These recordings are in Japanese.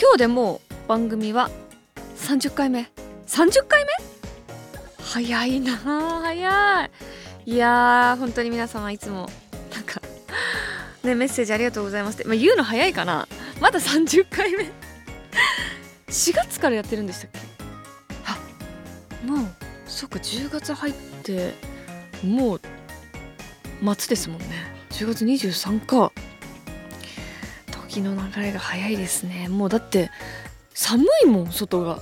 今日でもう番組は30回目。30回目？早いな早い。いやー本当に皆様いつもなんかねメッセージありがとうございますって、まあ、言うの早いかな。まだ30回目。4月からやってるんでしたっけ？あもうそっか10月入ってもう末ですもんね。10月23か。時の流れが早いですね。もうだって寒いもん外が。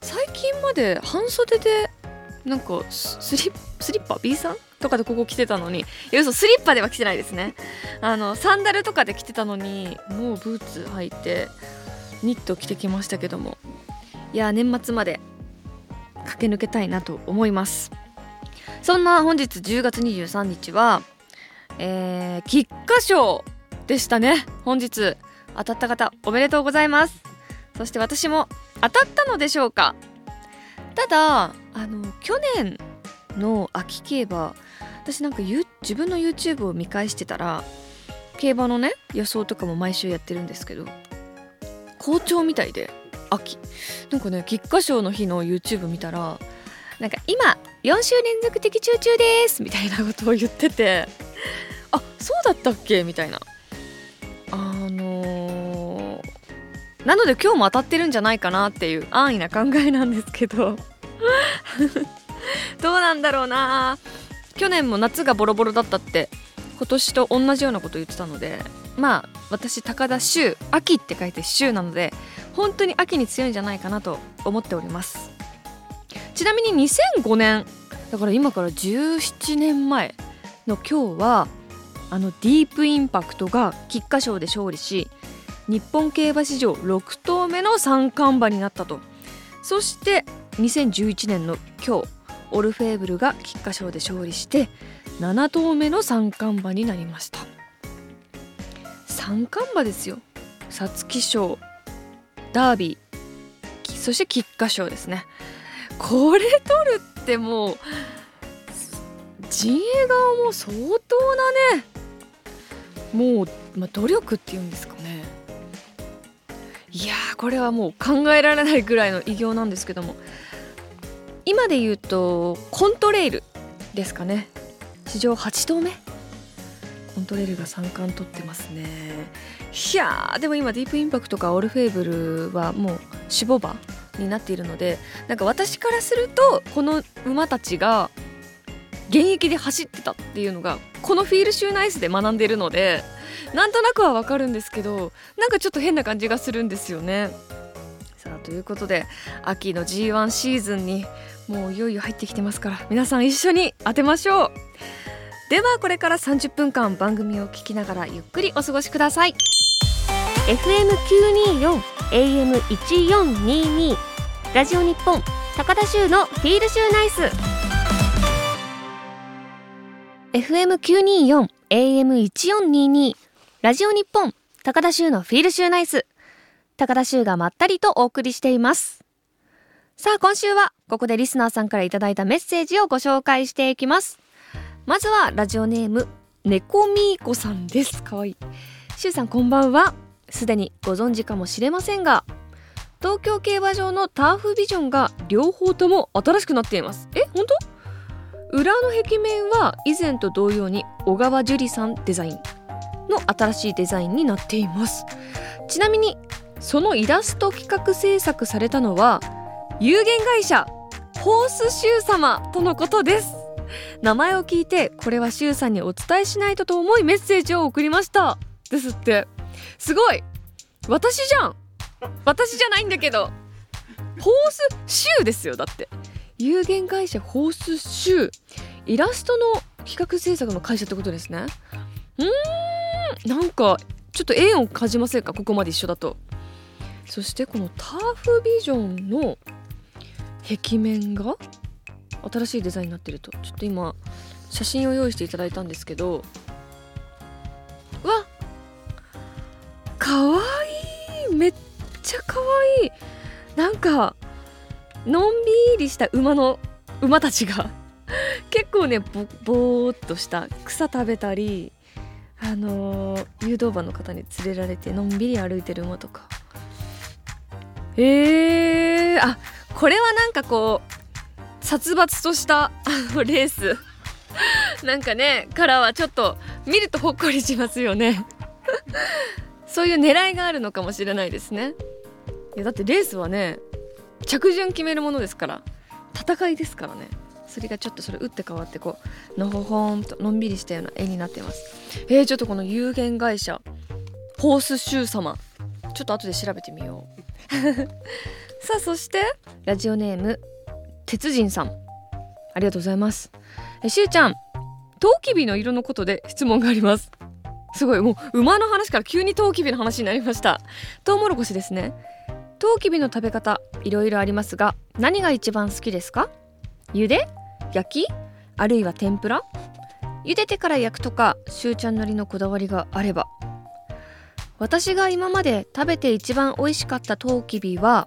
最近まで半袖でなんかスリスリッパ？B さん？とかでここ着てたのにいや嘘スリッパでは着てないですね。あのサンダルとかで着てたのにもうブーツ履いてニット着てきましたけども。いや年末まで駆け抜けたいなと思います。そんな本日10月23日はえー、菊花賞。でしたね。本日当たった方おめでとうございます。そして私も当たったのでしょうか。ただあの去年の秋競馬私なんか自分の YouTube を見返してたら競馬のね予想とかも毎週やってるんですけど好調みたいで秋。なんかね菊花賞の日の YouTube 見たらなんか今4週連続的中中ですみたいなことを言っててあそうだったっけみたいな。あのー、なので今日も当たってるんじゃないかなっていう安易な考えなんですけど。どうなんだろうな。去年も夏がボロボロだったって今年と同じようなこと言ってたのでまあ私高田修秋って書いて修なので本当に秋に強いんじゃないかなと思っております。ちなみに2005年だから今から17年前の今日はあのディープインパクトが菊花賞で勝利し日本競馬史上6頭目の三冠馬になったと。そして2011年の今日オルフェーブルが菊花賞で勝利して7頭目の三冠馬になりました。三冠馬ですよ。皐月賞ダービーそして菊花賞ですね。これ取るってもう陣営側も相当なねもう、まあ、努力っていうんですかね。いやこれはもう考えられないぐらいの偉業なんですけども。今で言うとコントレイルですかね。史上8頭目。コントレイルが3冠取ってますね。いやでも今ディープインパクトかオールフェーブルはもう脂肪馬になっているのでなんか私からするとこの馬たちが現役で走ってたっていうのがこのフィールシューナイスで学んでるのでなんとなくはわかるんですけどなんかちょっと変な感じがするんですよね。さあということで秋の G1 シーズンにもういよいよ入ってきてますから皆さん一緒に当てましょう。ではこれから30分間番組を聞きながらゆっくりお過ごしください。FM924 AM1422 ラジオ日本高田州のフィールシューナイス。FM924 AM1422 ラジオ日本高田州のフィールシューナイス高田州がまったりとお送りしています。さあ今週はここでリスナーさんからいただいたメッセージをご紹介していきます。まずはラジオネーム猫みーこさんです。かわいい。しゅうさんこんばんは。すでにご存知かもしれませんが東京競馬場のターフビジョンが両方とも新しくなっています。え本当？裏の壁面は以前と同様に小川樹里さんデザインの新しいデザインになっています。ちなみにそのイラスト企画制作されたのは有限会社ホースシュー様とのことです。名前を聞いてこれはシューさんにお伝えしないとと思いメッセージを送りました。ですって。すごい。私じゃん。私じゃないんだけど。ホースシューですよだって。有限会社ホースシューイラストの企画制作の会社ってことですね。うん。なんかちょっと縁を感じませんか？ここまで一緒だと。そしてこのターフビジョンの壁面が新しいデザインになってると。ちょっと今写真を用意していただいたんですけど。うわかわいい！めっちゃかわいい！なんかのんびりした馬の馬たちが 結構ねぼぼーっとした草食べたりあのー、誘導馬の方に連れられてのんびり歩いてる馬とか。えー、あこれはなんかこう殺伐としたあのレース。なんかねからはちょっと見るとほっこりしますよね。そういう狙いがあるのかもしれないですね。いやだってレースはね着順決めるものですから戦いですからね。それがちょっとそれ打って変わってこうのほほんとのんびりしたような絵になってます。えー、ちょっとこの有限会社ホースシュー様。ちょっと後で調べてみよう。さあそしてラジオネーム鉄人さん。ありがとうございます。えしゅうちゃんトウキビの色のことで質問があります。すごいもう馬の話から急にトウキビの話になりました。トウモロコシですね。トウキビの食べ方いろいろありますが何が一番好きですか？茹で？焼き？あるいは天ぷら？茹でてから焼くとかしゅうちゃんなりのこだわりがあれば。私が今まで食べて一番美味しかったトウキビは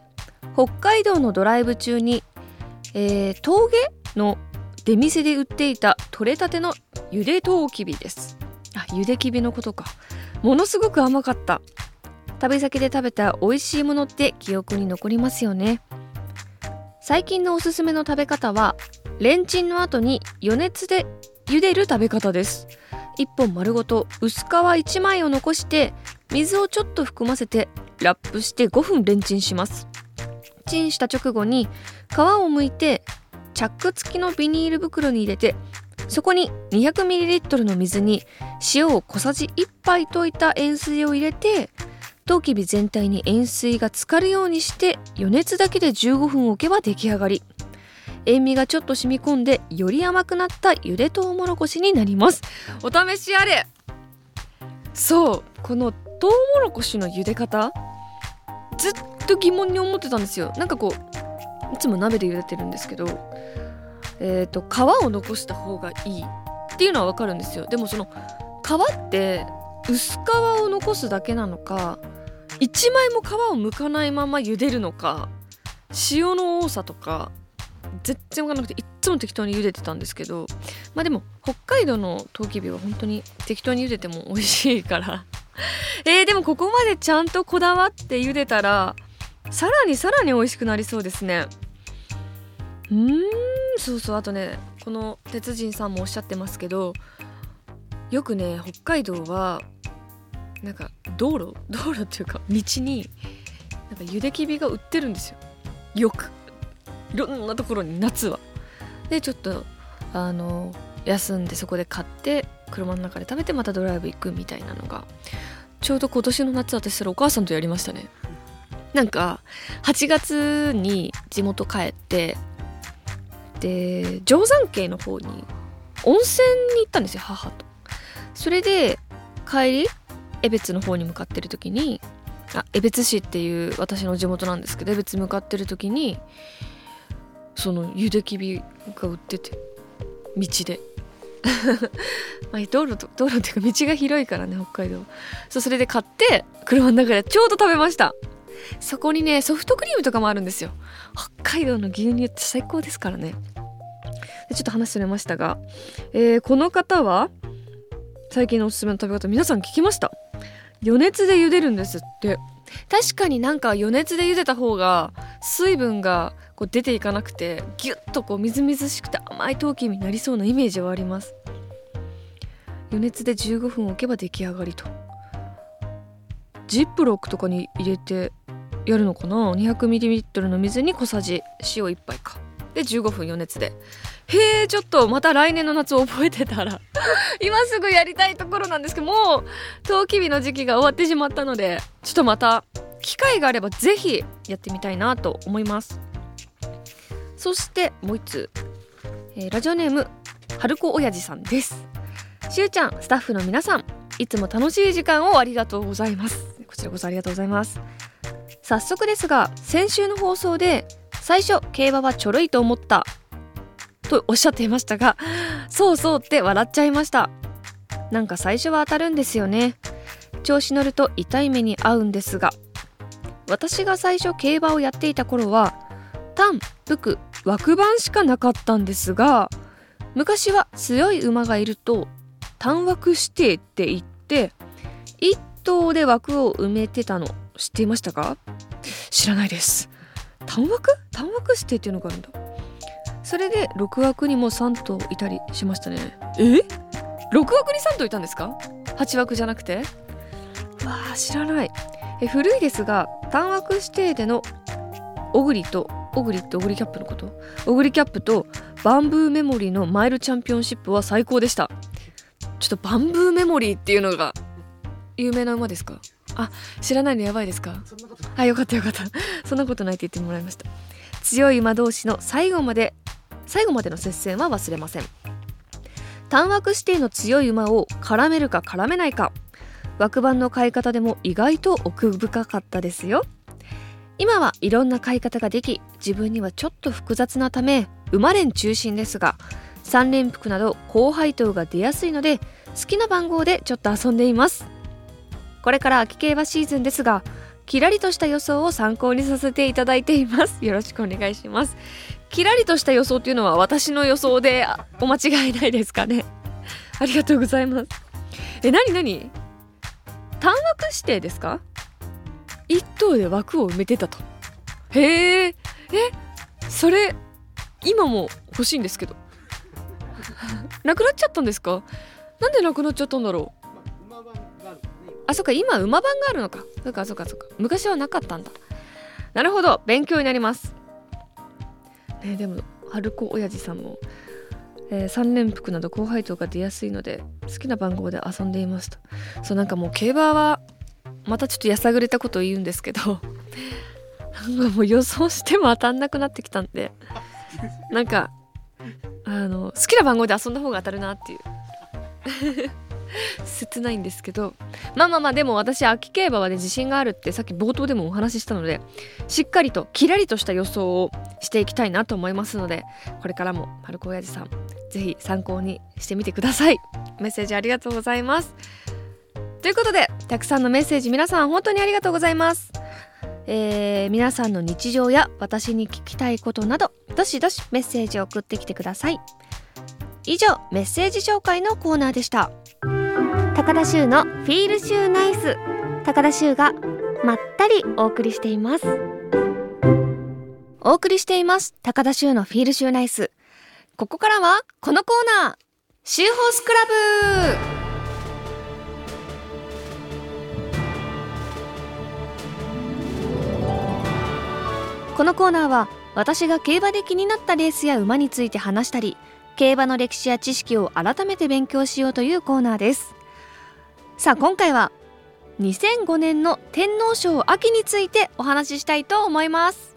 北海道のドライブ中に、えー、峠の出店で売っていた取れたてのゆでトウキビです。あゆできびのことか。ものすごく甘かった。旅先で食べた美味しいものって記憶に残りますよね。最近のおすすめの食べ方はレンチンの後に余熱で茹でる食べ方です。1本丸ごと薄皮1枚を残して水をちょっと含ませてラップして5分レンチンします。チンした直後に皮を剥いてチャック付きのビニール袋に入れてそこに 200ml の水に塩を小さじ1杯溶いた塩水を入れてトウキビ全体に塩水が浸かるようにして余熱だけで15分置けば出来上がり。塩味がちょっと染み込んでより甘くなったゆでとうもろこしになります。お試しあれ。そう。このトウモロコシの茹で方？ずっと疑問に思ってたんですよ。なんかこういつも鍋で茹でてるんですけどえっ、ー、と皮を残した方がいいっていうのはわかるんですよ。でもその皮って薄皮を残すだけなのか1枚も皮を剥かないまま茹でるのか塩の多さとか全然分かんなくていっつも適当に茹でてたんですけどまあでも北海道のトウキビは本当に適当に茹でても美味しいから。えー、でもここまでちゃんとこだわって茹でたらさらにさらに美味しくなりそうですね。うんそうそう。あとねこの鉄人さんもおっしゃってますけどよくね北海道はなんか道路 道路っていうか道になんかゆできびが売ってるんですよ。よく。いろんなところに夏は。でちょっとあの休んでそこで買って車の中で食べてまたドライブ行くみたいなのがちょうど今年の夏私それお母さんとやりましたね。なんか8月に地元帰ってで定山渓の方に温泉に行ったんですよ母と。それで帰り江別の方に向かってる時にあ江別市っていう私の地元なんですけど江別向かってる時にそのゆできびが売ってて道で。まあ道路と道路っていうか道が広いからね北海道そうそれで買って車の中でちょうど食べました。そこにねソフトクリームとかもあるんですよ。北海道の牛乳って最高ですからね。でちょっと話それましたが、えー、この方は最近のおすすめの食べ方皆さん聞きました。余熱で茹でるんですって。確かになんか余熱で茹でた方が水分がこう出ていかなくてギュッとこうみずみずしくて甘い陶器になりそうなイメージはあります。余熱で15分置けば出来上がりと。ジップロックとかに入れてやるのかな？200ml の水に小さじ塩1杯か。で15分余熱で。へえちょっとまた来年の夏覚えてたら。今すぐやりたいところなんですけどもうトウキビの時期が終わってしまったのでちょっとまた機会があれば是非やってみたいなと思います。そしてもう一つ、えー、ラジオネーム春子親父さんです。しゅうちゃんスタッフの皆さんいつも楽しい時間をありがとうございます。こちらこそありがとうございます。早速ですが先週の放送で最初競馬はちょろいと思ったとおっしゃっていましたがそうそうって笑っちゃいました。なんか最初は当たるんですよね。調子乗ると痛い目に遭うんですが私が最初競馬をやっていた頃は単服枠番しかなかったんですが昔は強い馬がいると単枠指定って言って1頭で枠を埋めてたの知っていましたか？知らないです。単枠？単枠指定っていうのがあるんだ。それで6枠にも3頭いたりしましたね。え？6枠に3頭いたんですか？8枠じゃなくて？わあ知らない。え古いですが単枠指定でのオグリとオグリってオグリキャップのこと？オグリキャップとバンブーメモリーのマイルチャンピオンシップは最高でした。ちょっとバンブーメモリーっていうのが有名な馬ですか？あ知らないのやばいですか？あよかったよかった。そんなことないって言ってもらいました。強い馬同士の最後まで最後までの接戦は忘れません。単枠指定の強い馬を絡めるか絡めないか。枠番の買い方でも意外と奥深かったですよ。今はいろんな買い方ができ自分にはちょっと複雑なため馬連中心ですが3連服など高配当が出やすいので好きな番号でちょっと遊んでいます。これから秋競馬シーズンですがキラリとした予想を参考にさせていただいています。よろしくお願いします。キラリとした予想っていうのは私の予想でお間違いないですかね？ありがとうございます。えなになに単枠指定ですか？1頭で枠を埋めてたと。へええそれ今も欲しいんですけど。なくなっちゃったんですか？なんでなくなっちゃったんだろう？あそっか今馬番があるのか。そっかそっかそっか。昔はなかったんだ。なるほど。勉強になります。ねでも春子親父さんも、えー、3連服など高配当が出やすいので好きな番号で遊んでいますとそうなんかもう競馬はまたちょっとやさぐれたことを言うんですけど なんかもう予想しても当たんなくなってきたんでなんかあの好きな番号で遊んだ方が当たるなっていう。切ないんですけどまあまあまあでも私秋競馬はね自信があるってさっき冒頭でもお話ししたのでしっかりとキラリとした予想をしていきたいなと思いますのでこれからも丸子親父さん是非参考にしてみてください。メッセージありがとうございます。ということでたくさんのメッセージ皆さん本当にありがとうございます。えー、皆さんの日常や私に聞きたいことなどどしどしメッセージを送ってきてください。以上メッセージ紹介のコーナーでした。高田修のフィールシューナイス。高田修がまったりお送りしています。お送りしています。高田修のフィールシューナイス。ここからはこのコーナー。シューホースクラブ。このコーナーは私が競馬で気になったレースや馬について話したり競馬の歴史や知識を改めて勉強しようというコーナーです。さあ今回は2005年の天皇賞秋についてお話ししたいと思います。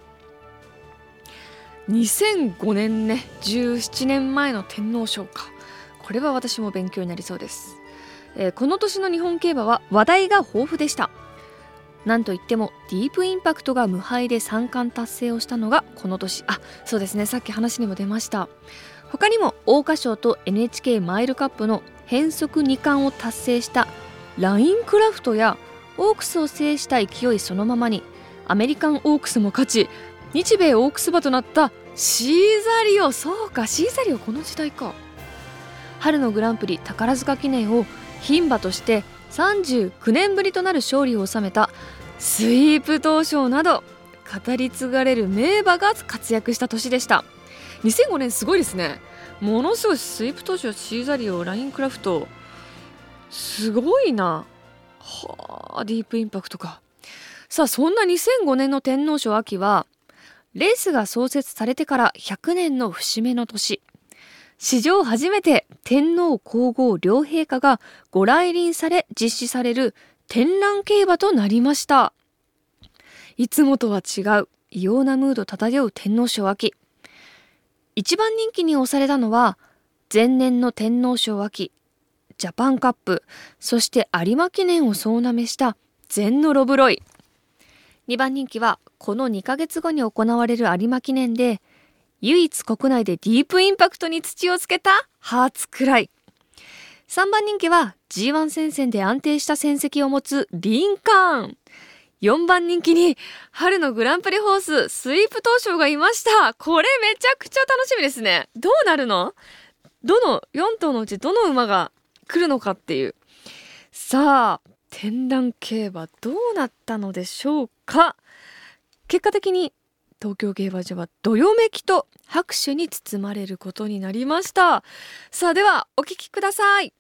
2005年ね17年前の天皇賞か。これは私も勉強になりそうです、えー、この年の日本競馬は話題が豊富でした。なんといってもディープインパクトが無敗で三冠達成をしたのがこの年。あそうですね。さっき話にも出ました。他にも桜花賞と NHK マイルカップの変則2冠を達成したラインクラフトやオークスを制した勢いそのままにアメリカンオークスも勝ち日米オークス馬となったシーザリオ。そうかシーザリオこの時代か。春のグランプリ宝塚記念を牝馬として39年ぶりとなる勝利を収めたスイープ東証など語り継がれる名馬が活躍した年でした。2005年すごいですね。ものすごいスイープ東証シーザリオラインクラフト。すごいな。はあディープインパクトか。さあそんな2005年の天皇賞秋はレースが創設されてから100年の節目の年。史上初めて天皇皇后両陛下がご来臨され実施される天覧競馬となりました。いつもとは違う異様なムード漂う天皇賞秋。一番人気に押されたのは前年の天皇賞秋。ジャパンカップ、そして有馬記念を総なめした全のロブロイ。2番人気はこの2ヶ月後に行われる有馬記念で唯一国内でディープインパクトに土をつけたハーツクライ3番人気は G1 戦線で安定した戦績を持つリンカーン。4番人気に春のグランプリホーススイープ東証がいました。これめちゃくちゃ楽しみですね。どうなるの？どの4頭のうちどの馬が来るのかっていう。さあ展覧競馬どうなったのでしょうか？結果的に東京競馬場はどよめきと拍手に包まれることになりました。さあではお聞きください。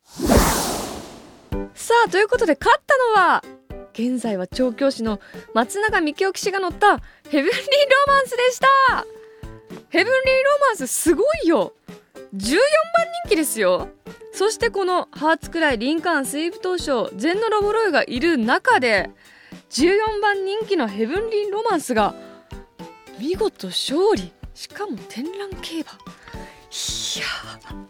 さあということで勝ったのは現在は調教師の松永幹雄騎士が乗ったヘブンリーロマンスでした。ヘブンリーロマンスすごいよ。14番人気ですよ。そしてこのハーツくらいリンカーンスイープ当初ゼンノロボロイがいる中で14番人気のヘブンリーロマンスが見事勝利。しかも展覧競馬。いや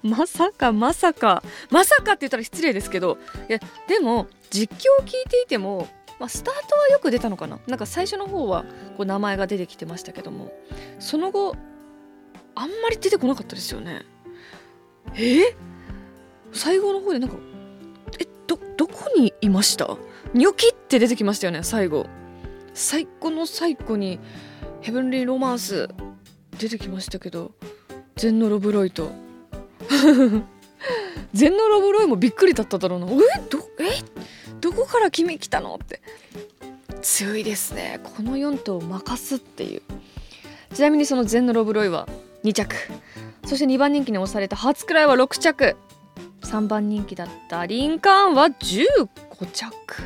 まさかまさか。まさかって言ったら失礼ですけど。いやでも実況を聞いていても、まあ、スタートはよく出たのかな。なんか最初の方はこう名前が出てきてましたけども。その後あんまり出てこなかったですよね。え？最後の方でなんかえどどこにいました？ニョキって出てきましたよね最後。最後の最後にヘブンリーロマンス出てきましたけどゼンノロブロイとゼンノロブロイもびっくりだっただろうな。え？どえ？どこから君来たのって。強いですね。この4頭を任すっていう。ちなみにそのゼンノロブロイは2着。そして2番人気に押された初くらいは6着。3番人気だったリンカーンは15着。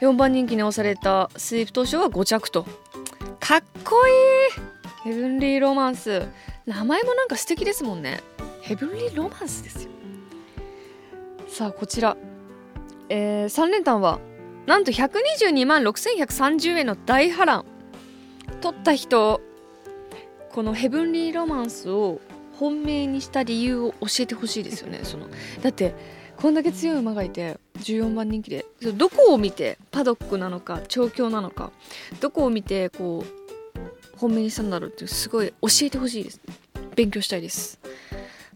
4番人気に押されたスイープ投手は5着と。かっこいい。ヘブンリーロマンス。名前もなんか素敵ですもんね。ヘブンリーロマンスですよ。さあこちら、えー、3連単はなんと122万6130円の大波乱。取った人このヘブンリーロマンスを本命にした理由を教えてほしいですよね。そのだってこんだけ強い馬がいて14番人気でどこを見てパドックなのか調教なのかどこを見てこう本命にしたんだろうってすごい教えてほしいです。勉強したいです。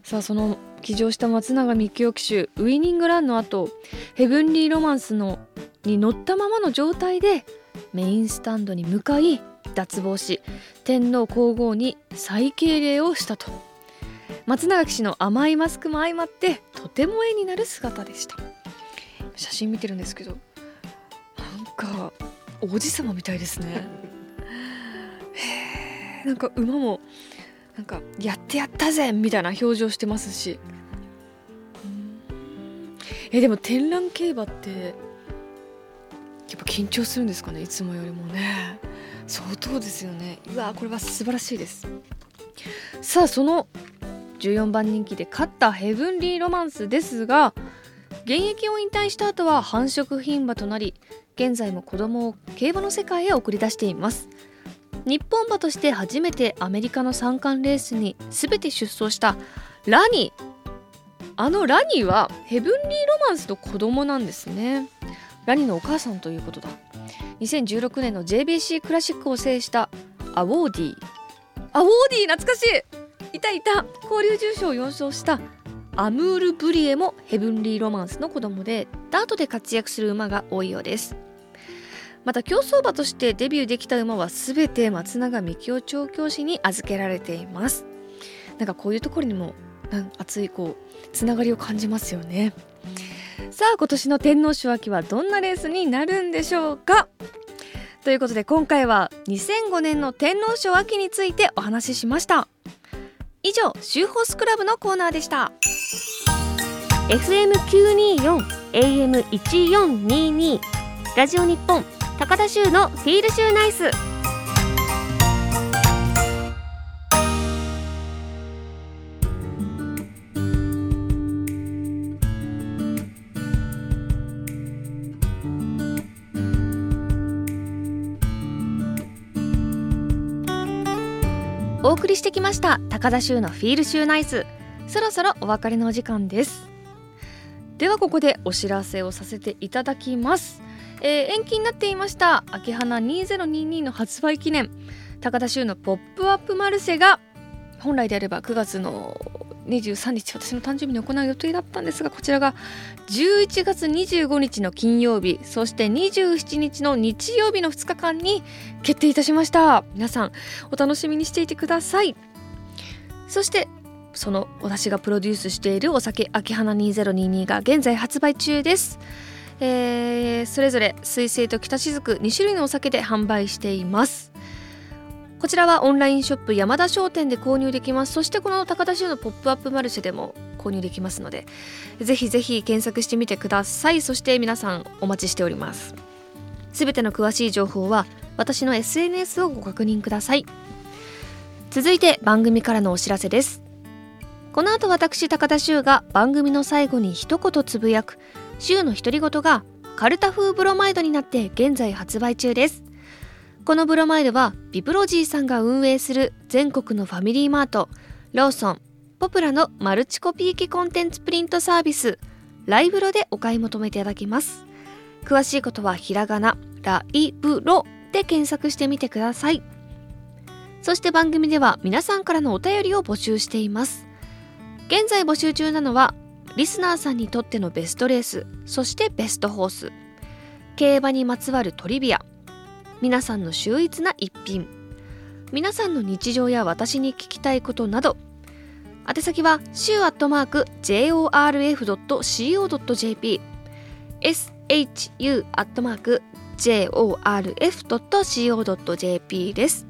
さあその騎乗した松永幹雄騎手ウイニングランの後ヘブンリーロマンスのに乗ったままの状態でメインスタンドに向かい脱帽し天皇皇后に再敬礼をしたと。松永騎士の甘いマスクも相まってとても絵になる姿でした。写真見てるんですけどなんか王子様みたいですね。へえなんか馬もなんかやってやったぜみたいな表情してますし。えでも展覧競馬ってやっぱ緊張するんですかねいつもよりもね。相当ですよね。うわこれは素晴らしいです。さあその14番人気で勝ったヘブンリーロマンスですが現役を引退した後は繁殖牝馬となり現在も子供を競馬の世界へ送り出しています。日本馬として初めてアメリカの三冠レースに全て出走したラニあのラニはヘブンリーロマンスの子供なんですね。ラニのお母さんということだ。2016年の JBC クラシックを制したアウォーディアウォーディ懐かしい。いたい。た交流重賞を4勝したアムール・ブリエもヘブンリー・ロマンスの子供でダートで活躍する馬が多いようです。また競走馬としてデビューできた馬は全て松永幹雄調教師に預けられています。なんかこういうところにも熱いこうつながりを感じますよね。さあ今年の天皇賞秋はどんなレースになるんでしょうか？ということで今回は2005年の天皇賞秋についてお話ししました。以上シューホースクラブのコーナーでした。FM924 AM1422 ラジオ日本高田州のフィールシューナイス。お送りしてきました高田州のフィールシューナイス。そろそろお別れのお時間です。ではここでお知らせをさせていただきます。えー、延期になっていました秋花2022の発売記念。高田州のポップアップマルセが本来であれば9月の23日私の誕生日に行う予定だったんですがこちらが11月25日の金曜日そして27日の日曜日の2日間に決定いたしました。皆さんお楽しみにしていてください。そしてその私がプロデュースしているお酒秋花2022が現在発売中です。えー、それぞれ水星と北雫2種類のお酒で販売しています。こちらはオンラインショップ山田商店で購入できます。そしてこの高田州のポップアップマルシェでも購入できますのでぜひぜひ検索してみてください。そして皆さんお待ちしております。すべての詳しい情報は私の SNS をご確認ください。続いて番組からのお知らせです。この後私高田修が番組の最後に一言つぶやく週の独り言がカルタ風ブロマイドになって現在発売中です。このブロマイドはビプロジーさんが運営する全国のファミリーマート、ローソン、ポプラのマルチコピー機コンテンツプリントサービス、ライブロでお買い求めていただけます。詳しいことはひらがな、ライブロで検索してみてください。そして番組では皆さんからのお便りを募集しています。現在募集中なのは、リスナーさんにとってのベストレース、そしてベストホース、競馬にまつわるトリビア、皆さんの秀逸な一品。皆さんの日常や私に聞きたいことなど。宛先は週アットマーク jorf.co.jp shu アットマーク jorf.co.jp です。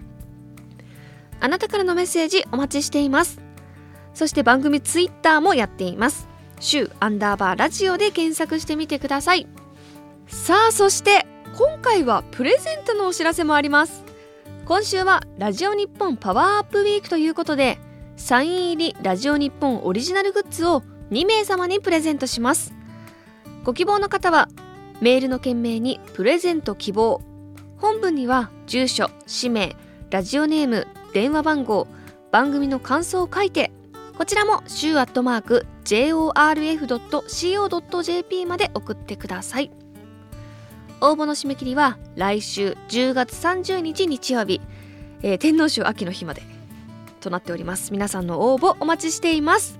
あなたからのメッセージお待ちしています。そして番組ツイッターもやっています。週アンダーバーラジオで検索してみてください。さあそして今回はプレゼントのお知らせもあります。今週はラジオ日本パワーアップウィークということでサイン入りラジオ日本オリジナルグッズを2名様にプレゼントします。ご希望の方はメールの件名にプレゼント希望。本文には住所氏名ラジオネーム電話番号番組の感想を書いてこちらも週アットマーク jorf.co.jp まで送ってください。応募の締め切りは来週10月30日日曜日、えー、天皇賞秋の日までとなっております。皆さんの応募お待ちしています。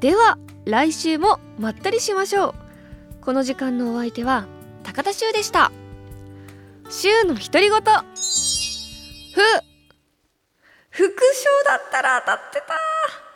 では来週もまったりしましょう。この時間のお相手は高田修でした。週の独り言。ふ。副賞だったら当たってた